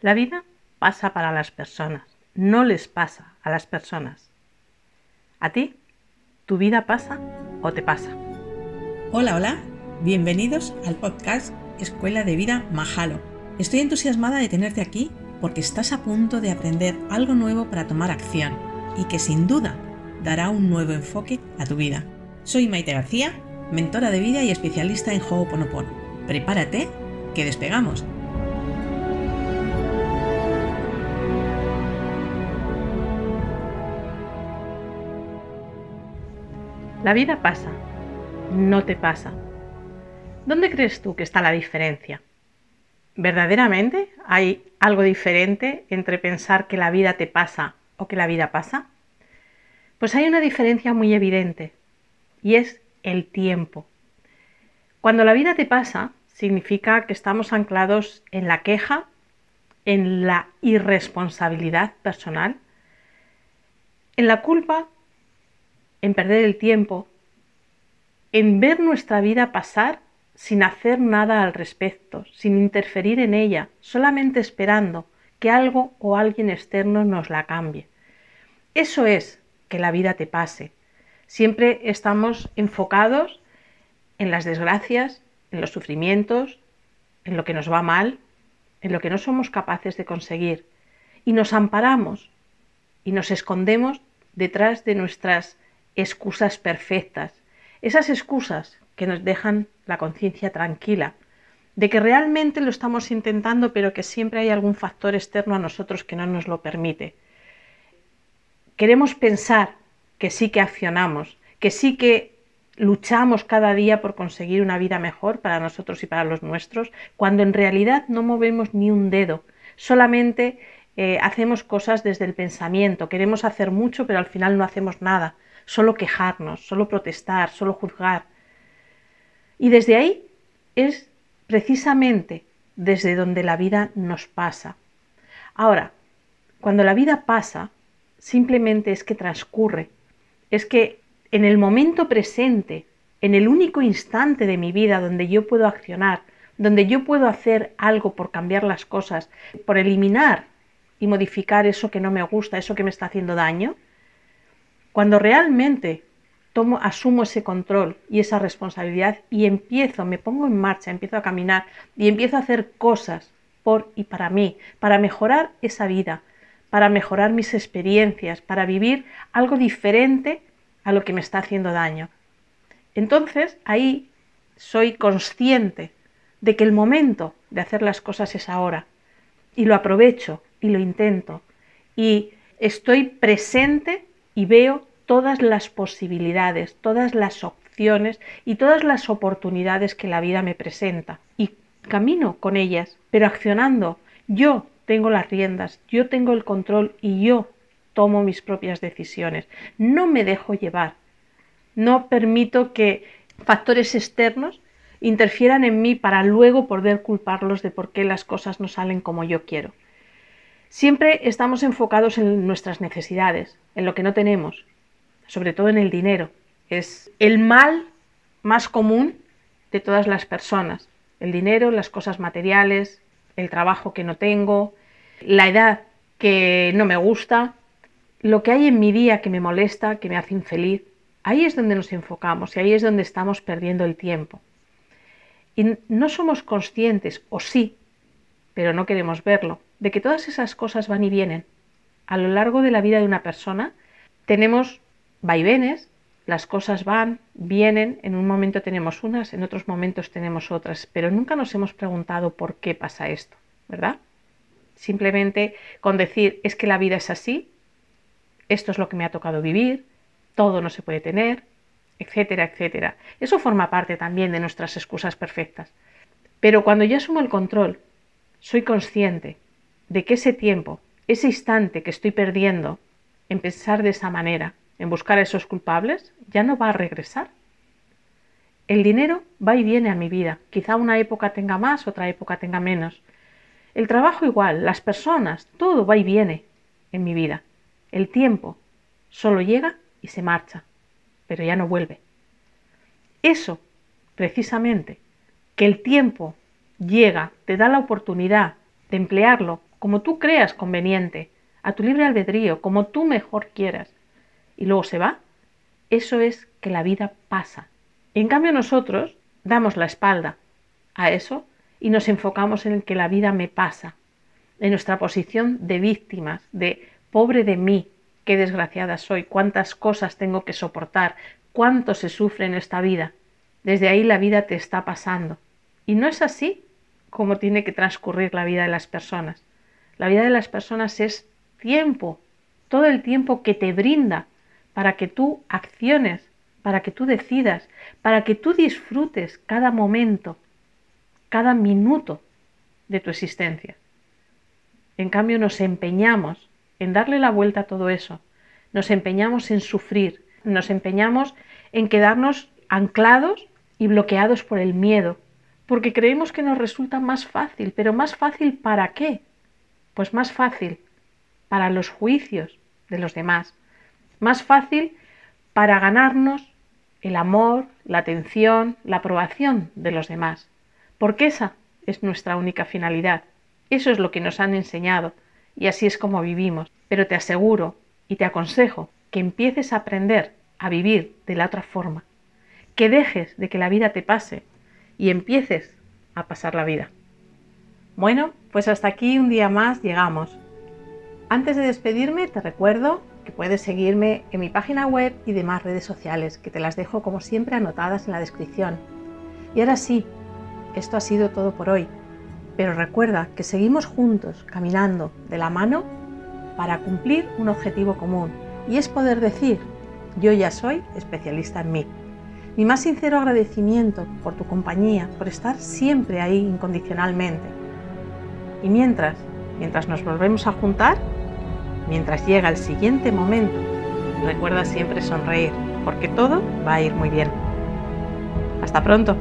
La vida pasa para las personas, no les pasa a las personas. ¿A ti? ¿Tu vida pasa o te pasa? Hola, hola, bienvenidos al podcast Escuela de Vida Mahalo. Estoy entusiasmada de tenerte aquí porque estás a punto de aprender algo nuevo para tomar acción y que sin duda dará un nuevo enfoque a tu vida. Soy Maite García, mentora de vida y especialista en Ho'oponopono. Prepárate, que despegamos. La vida pasa, no te pasa. ¿Dónde crees tú que está la diferencia? ¿Verdaderamente hay algo diferente entre pensar que la vida te pasa o que la vida pasa? Pues hay una diferencia muy evidente y es el tiempo. Cuando la vida te pasa, significa que estamos anclados en la queja, en la irresponsabilidad personal, en la culpa en perder el tiempo, en ver nuestra vida pasar sin hacer nada al respecto, sin interferir en ella, solamente esperando que algo o alguien externo nos la cambie. Eso es que la vida te pase. Siempre estamos enfocados en las desgracias, en los sufrimientos, en lo que nos va mal, en lo que no somos capaces de conseguir. Y nos amparamos y nos escondemos detrás de nuestras excusas perfectas, esas excusas que nos dejan la conciencia tranquila, de que realmente lo estamos intentando, pero que siempre hay algún factor externo a nosotros que no nos lo permite. Queremos pensar que sí que accionamos, que sí que luchamos cada día por conseguir una vida mejor para nosotros y para los nuestros, cuando en realidad no movemos ni un dedo, solamente eh, hacemos cosas desde el pensamiento, queremos hacer mucho, pero al final no hacemos nada, solo quejarnos, solo protestar, solo juzgar. Y desde ahí es precisamente desde donde la vida nos pasa. Ahora, cuando la vida pasa, simplemente es que transcurre, es que en el momento presente, en el único instante de mi vida donde yo puedo accionar, donde yo puedo hacer algo por cambiar las cosas, por eliminar y modificar eso que no me gusta, eso que me está haciendo daño, cuando realmente tomo, asumo ese control y esa responsabilidad y empiezo, me pongo en marcha, empiezo a caminar y empiezo a hacer cosas por y para mí, para mejorar esa vida, para mejorar mis experiencias, para vivir algo diferente a lo que me está haciendo daño. Entonces ahí soy consciente de que el momento de hacer las cosas es ahora y lo aprovecho y lo intento y estoy presente y veo todas las posibilidades, todas las opciones y todas las oportunidades que la vida me presenta. Y camino con ellas, pero accionando. Yo tengo las riendas, yo tengo el control y yo tomo mis propias decisiones. No me dejo llevar. No permito que factores externos interfieran en mí para luego poder culparlos de por qué las cosas no salen como yo quiero. Siempre estamos enfocados en nuestras necesidades, en lo que no tenemos, sobre todo en el dinero. Es el mal más común de todas las personas. El dinero, las cosas materiales, el trabajo que no tengo, la edad que no me gusta, lo que hay en mi día que me molesta, que me hace infeliz. Ahí es donde nos enfocamos y ahí es donde estamos perdiendo el tiempo. Y no somos conscientes, o sí, pero no queremos verlo, de que todas esas cosas van y vienen. A lo largo de la vida de una persona tenemos vaivenes, las cosas van, vienen, en un momento tenemos unas, en otros momentos tenemos otras, pero nunca nos hemos preguntado por qué pasa esto, ¿verdad? Simplemente con decir es que la vida es así, esto es lo que me ha tocado vivir, todo no se puede tener, etcétera, etcétera. Eso forma parte también de nuestras excusas perfectas. Pero cuando yo asumo el control, soy consciente de que ese tiempo, ese instante que estoy perdiendo en pensar de esa manera, en buscar a esos culpables, ya no va a regresar. El dinero va y viene a mi vida. Quizá una época tenga más, otra época tenga menos. El trabajo igual, las personas, todo va y viene en mi vida. El tiempo solo llega y se marcha, pero ya no vuelve. Eso, precisamente, que el tiempo llega, te da la oportunidad de emplearlo como tú creas conveniente, a tu libre albedrío, como tú mejor quieras, y luego se va, eso es que la vida pasa. En cambio nosotros damos la espalda a eso y nos enfocamos en el que la vida me pasa, en nuestra posición de víctimas, de pobre de mí, qué desgraciada soy, cuántas cosas tengo que soportar, cuánto se sufre en esta vida. Desde ahí la vida te está pasando. Y no es así como tiene que transcurrir la vida de las personas. La vida de las personas es tiempo, todo el tiempo que te brinda para que tú acciones, para que tú decidas, para que tú disfrutes cada momento, cada minuto de tu existencia. En cambio, nos empeñamos en darle la vuelta a todo eso, nos empeñamos en sufrir, nos empeñamos en quedarnos anclados y bloqueados por el miedo, porque creemos que nos resulta más fácil, pero más fácil para qué? Pues más fácil para los juicios de los demás, más fácil para ganarnos el amor, la atención, la aprobación de los demás, porque esa es nuestra única finalidad. Eso es lo que nos han enseñado y así es como vivimos. Pero te aseguro y te aconsejo que empieces a aprender a vivir de la otra forma, que dejes de que la vida te pase y empieces a pasar la vida. Bueno, pues hasta aquí un día más llegamos. Antes de despedirme, te recuerdo que puedes seguirme en mi página web y demás redes sociales, que te las dejo como siempre anotadas en la descripción. Y ahora sí, esto ha sido todo por hoy, pero recuerda que seguimos juntos, caminando de la mano para cumplir un objetivo común, y es poder decir, yo ya soy especialista en mí. Mi más sincero agradecimiento por tu compañía, por estar siempre ahí incondicionalmente. Y mientras, mientras nos volvemos a juntar, Mientras llega el siguiente momento, recuerda siempre sonreír, porque todo va a ir muy bien. Hasta pronto.